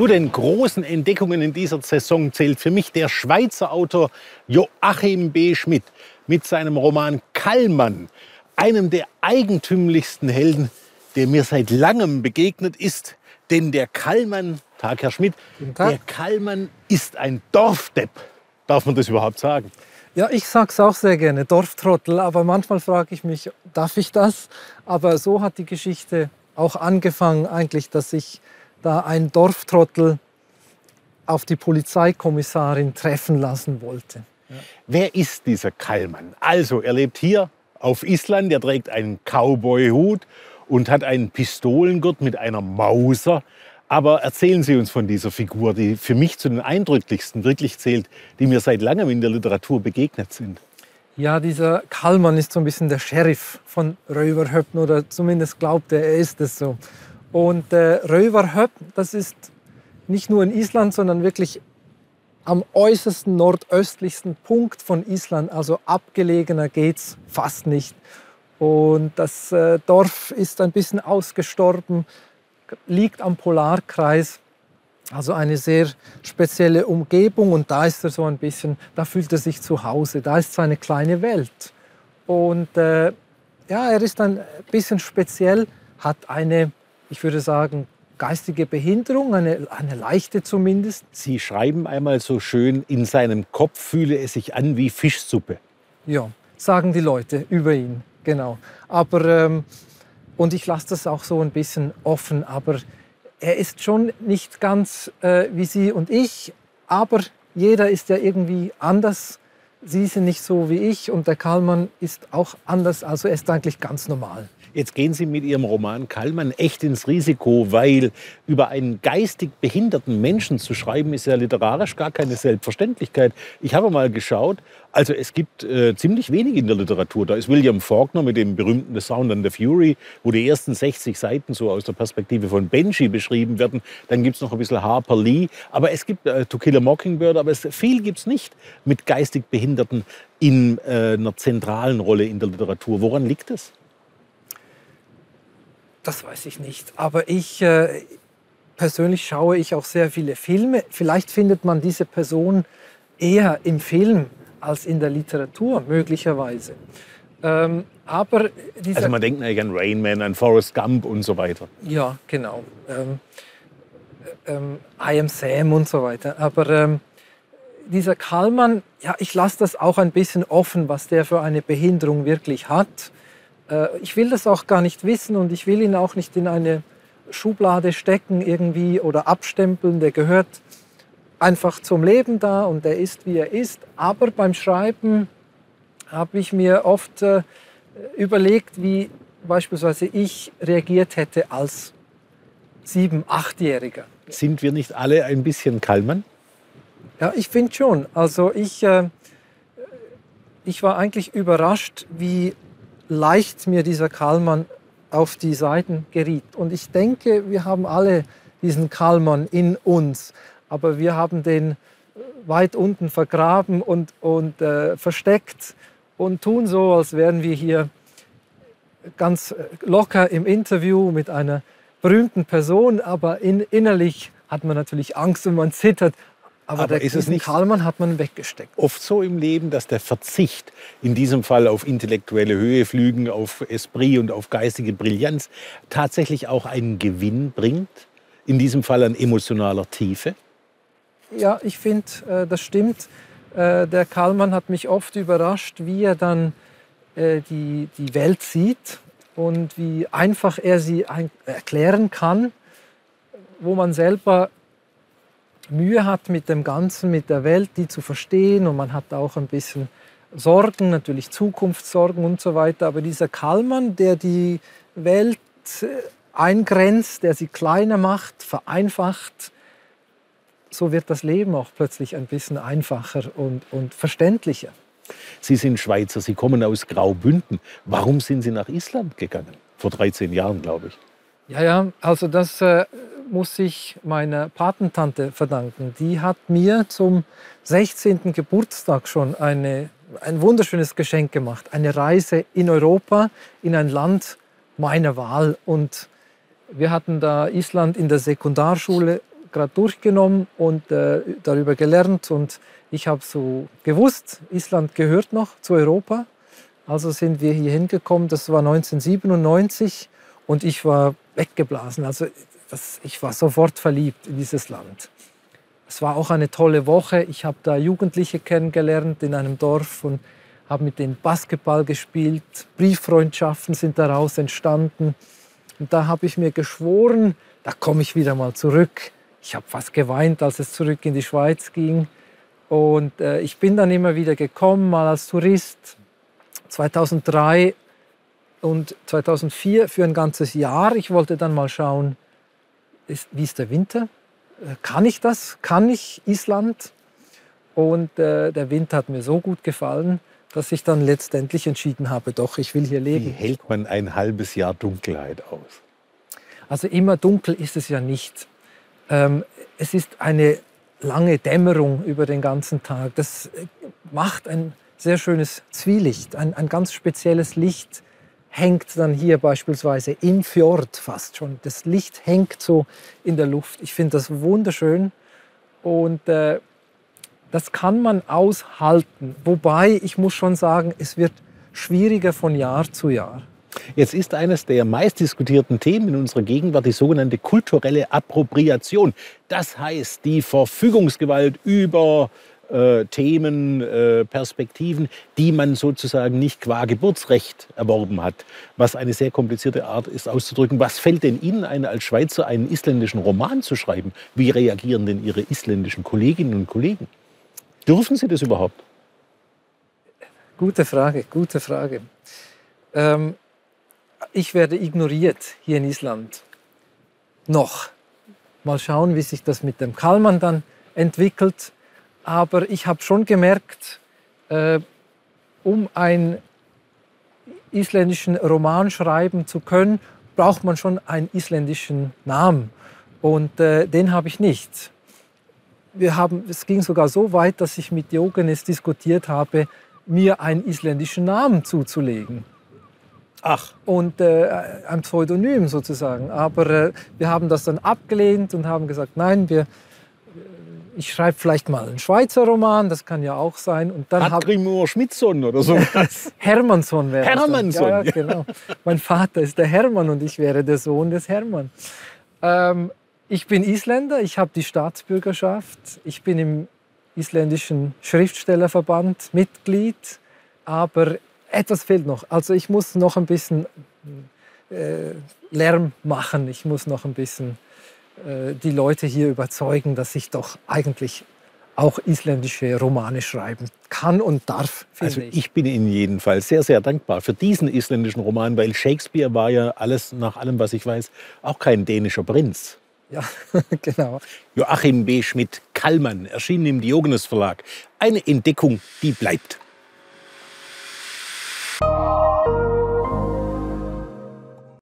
Zu den großen Entdeckungen in dieser Saison zählt für mich der Schweizer Autor Joachim B. Schmidt mit seinem Roman Kallmann, einem der eigentümlichsten Helden, der mir seit langem begegnet ist. Denn der Kallmann, Tag Herr Schmidt, Tag. der Kallmann ist ein Dorfdepp. Darf man das überhaupt sagen? Ja, ich sag's auch sehr gerne, Dorftrottel, aber manchmal frage ich mich, darf ich das? Aber so hat die Geschichte auch angefangen eigentlich, dass ich da ein Dorftrottel auf die Polizeikommissarin treffen lassen wollte. Wer ist dieser Kallmann? Also, er lebt hier auf Island, er trägt einen Cowboy-Hut und hat einen Pistolengurt mit einer Mauser. Aber erzählen Sie uns von dieser Figur, die für mich zu den eindrücklichsten wirklich zählt, die mir seit langem in der Literatur begegnet sind. Ja, dieser Kallmann ist so ein bisschen der Sheriff von Röverhöppen oder zumindest glaubt er, er ist es so. Und äh, Röverhöpp, das ist nicht nur in Island, sondern wirklich am äußersten nordöstlichsten Punkt von Island, also abgelegener geht's fast nicht. Und das äh, Dorf ist ein bisschen ausgestorben, liegt am Polarkreis, also eine sehr spezielle Umgebung und da ist er so ein bisschen, da fühlt er sich zu Hause, da ist seine kleine Welt. Und äh, ja, er ist ein bisschen speziell, hat eine, ich würde sagen, geistige Behinderung, eine, eine leichte zumindest. Sie schreiben einmal so schön, in seinem Kopf fühle es sich an wie Fischsuppe. Ja, sagen die Leute über ihn, genau. Aber, ähm, und ich lasse das auch so ein bisschen offen, aber er ist schon nicht ganz äh, wie Sie und ich, aber jeder ist ja irgendwie anders. Sie sind nicht so wie ich und der Karlmann ist auch anders, also er ist eigentlich ganz normal. Jetzt gehen Sie mit Ihrem Roman Kallmann echt ins Risiko, weil über einen geistig behinderten Menschen zu schreiben, ist ja literarisch gar keine Selbstverständlichkeit. Ich habe mal geschaut, also es gibt äh, ziemlich wenig in der Literatur. Da ist William Faulkner mit dem berühmten The Sound and the Fury, wo die ersten 60 Seiten so aus der Perspektive von Benji beschrieben werden. Dann gibt es noch ein bisschen Harper Lee. Aber es gibt äh, To Kill a Mockingbird, aber es, viel gibt es nicht mit geistig Behinderten in äh, einer zentralen Rolle in der Literatur. Woran liegt es? Das weiß ich nicht. Aber ich äh, persönlich schaue ich auch sehr viele Filme. Vielleicht findet man diese Person eher im Film als in der Literatur, möglicherweise. Ähm, aber Also man denkt eigentlich an Rain Man, an Forrest Gump und so weiter. ja, genau. Ähm, ähm, I am Sam und so weiter. Aber ähm, dieser Kallmann, ja, ich lasse das auch ein bisschen offen, was der für eine Behinderung wirklich hat. Äh, ich will das auch gar nicht wissen und ich will ihn auch nicht in eine Schublade stecken irgendwie oder abstempeln. Der gehört einfach zum Leben da und der ist, wie er ist. Aber beim Schreiben habe ich mir oft äh, überlegt, wie beispielsweise ich reagiert hätte als sieben-, achtjähriger. Sind wir nicht alle ein bisschen Kallmann? Ja, ich finde schon. Also ich, äh, ich war eigentlich überrascht, wie leicht mir dieser Kallmann auf die Seiten geriet. Und ich denke, wir haben alle diesen Kallmann in uns, aber wir haben den weit unten vergraben und, und äh, versteckt und tun so, als wären wir hier ganz locker im Interview mit einer berühmten Person, aber in, innerlich hat man natürlich Angst und man zittert. Aber, Aber der, ist es nicht- Kallmann hat man weggesteckt. Oft so im Leben, dass der Verzicht, in diesem Fall auf intellektuelle Höheflügen, auf Esprit und auf geistige Brillanz, tatsächlich auch einen Gewinn bringt? In diesem Fall an emotionaler Tiefe? Ja, ich finde, äh, das stimmt. Äh, der Kallmann hat mich oft überrascht, wie er dann äh, die, die Welt sieht und wie einfach er sie erklären kann, wo man selber Mühe hat mit dem Ganzen, mit der Welt, die zu verstehen und man hat auch ein bisschen Sorgen, natürlich Zukunftssorgen und so weiter. Aber dieser Kallmann, der die Welt eingrenzt, der sie kleiner macht, vereinfacht, so wird das Leben auch plötzlich ein bisschen einfacher und, und verständlicher. Sie sind Schweizer, Sie kommen aus Graubünden. Warum sind Sie nach Island gegangen? Vor 13 Jahren, glaube ich. Ja, ja, also das äh, muss ich meiner Patentante verdanken. Die hat mir zum 16. Geburtstag schon eine, ein wunderschönes Geschenk gemacht. Eine Reise in Europa, in ein Land meine Wahl. Und wir hatten da Island in der Sekundarschule gerade durchgenommen und äh, darüber gelernt. Und ich habe so gewusst, Island gehört noch zu Europa. Also sind wir hier hingekommen. Das war 1997 und ich war weggeblasen. Also das, ich war sofort verliebt in dieses Land. Es war auch eine tolle Woche. Ich habe da Jugendliche kennengelernt in einem Dorf und habe mit denen Basketball gespielt. Brieffreundschaften sind daraus entstanden. Und da habe ich mir geschworen, da komme ich wieder mal zurück. Ich habe fast geweint, als es zurück in die Schweiz ging. Und äh, ich bin dann immer wieder gekommen, mal als Tourist. 2003 und 2004 für ein ganzes Jahr. Ich wollte dann mal schauen, ist, wie ist der Winter? Äh, kann ich das? Kann ich Island? Und äh, der Winter hat mir so gut gefallen, dass ich dann letztendlich entschieden habe, doch, ich will hier leben. Wie hält man ein halbes Jahr Dunkelheit aus? Also immer dunkel ist es ja nicht. Ähm, es ist eine lange Dämmerung über den ganzen Tag. Das äh, macht ein sehr schönes Zwielicht, ein, ein ganz spezielles Licht hängt dann hier beispielsweise im Fjord fast schon. Das Licht hängt so in der Luft. Ich finde das wunderschön und äh, das kann man aushalten. Wobei ich muss schon sagen, es wird schwieriger von Jahr zu Jahr. Jetzt ist eines der meistdiskutierten Themen in unserer Gegenwart die sogenannte kulturelle Appropriation. Das heißt, die Verfügungsgewalt über äh, Themen, äh, Perspektiven, die man sozusagen nicht qua Geburtsrecht erworben hat, was eine sehr komplizierte Art ist auszudrücken. Was fällt denn Ihnen ein, als Schweizer einen isländischen Roman zu schreiben? Wie reagieren denn Ihre isländischen Kolleginnen und Kollegen? Dürfen Sie das überhaupt? Gute Frage, gute Frage. Ähm, ich werde ignoriert hier in Island. Noch. Mal schauen, wie sich das mit dem Kalman dann entwickelt. Aber ich habe schon gemerkt, äh, um einen isländischen Roman schreiben zu können, braucht man schon einen isländischen Namen. Und äh, den habe ich nicht wir haben, es ging sogar so weit, dass ich mit Diogenes diskutiert habe, mir einen isländischen Namen zuzulegen. Ach. Und äh, ein Pseudonym sozusagen. Aber äh, wir haben das dann abgelehnt und haben gesagt, nein, wir, ich schreibe vielleicht mal einen Schweizer Roman, das kann ja auch sein. Und dann Grimur Schmidtson oder so. Hermannsson wäre Hermannsson. Ja, ja, genau. mein Vater ist der Hermann und ich wäre der Sohn des Hermann. Ähm, ich bin Isländer, ich habe die Staatsbürgerschaft, ich bin im isländischen Schriftstellerverband Mitglied, aber etwas fehlt noch. Also ich muss noch ein bisschen äh, Lärm machen, ich muss noch ein bisschen äh, die Leute hier überzeugen, dass ich doch eigentlich auch isländische Romane schreiben kann und darf. Also ich. ich bin Ihnen jedenfalls sehr, sehr dankbar für diesen isländischen Roman, weil Shakespeare war ja alles, nach allem, was ich weiß, auch kein dänischer Prinz. Ja, genau. Joachim B. Schmidt Kallmann, erschienen im Diogenes Verlag. Eine Entdeckung, die bleibt. you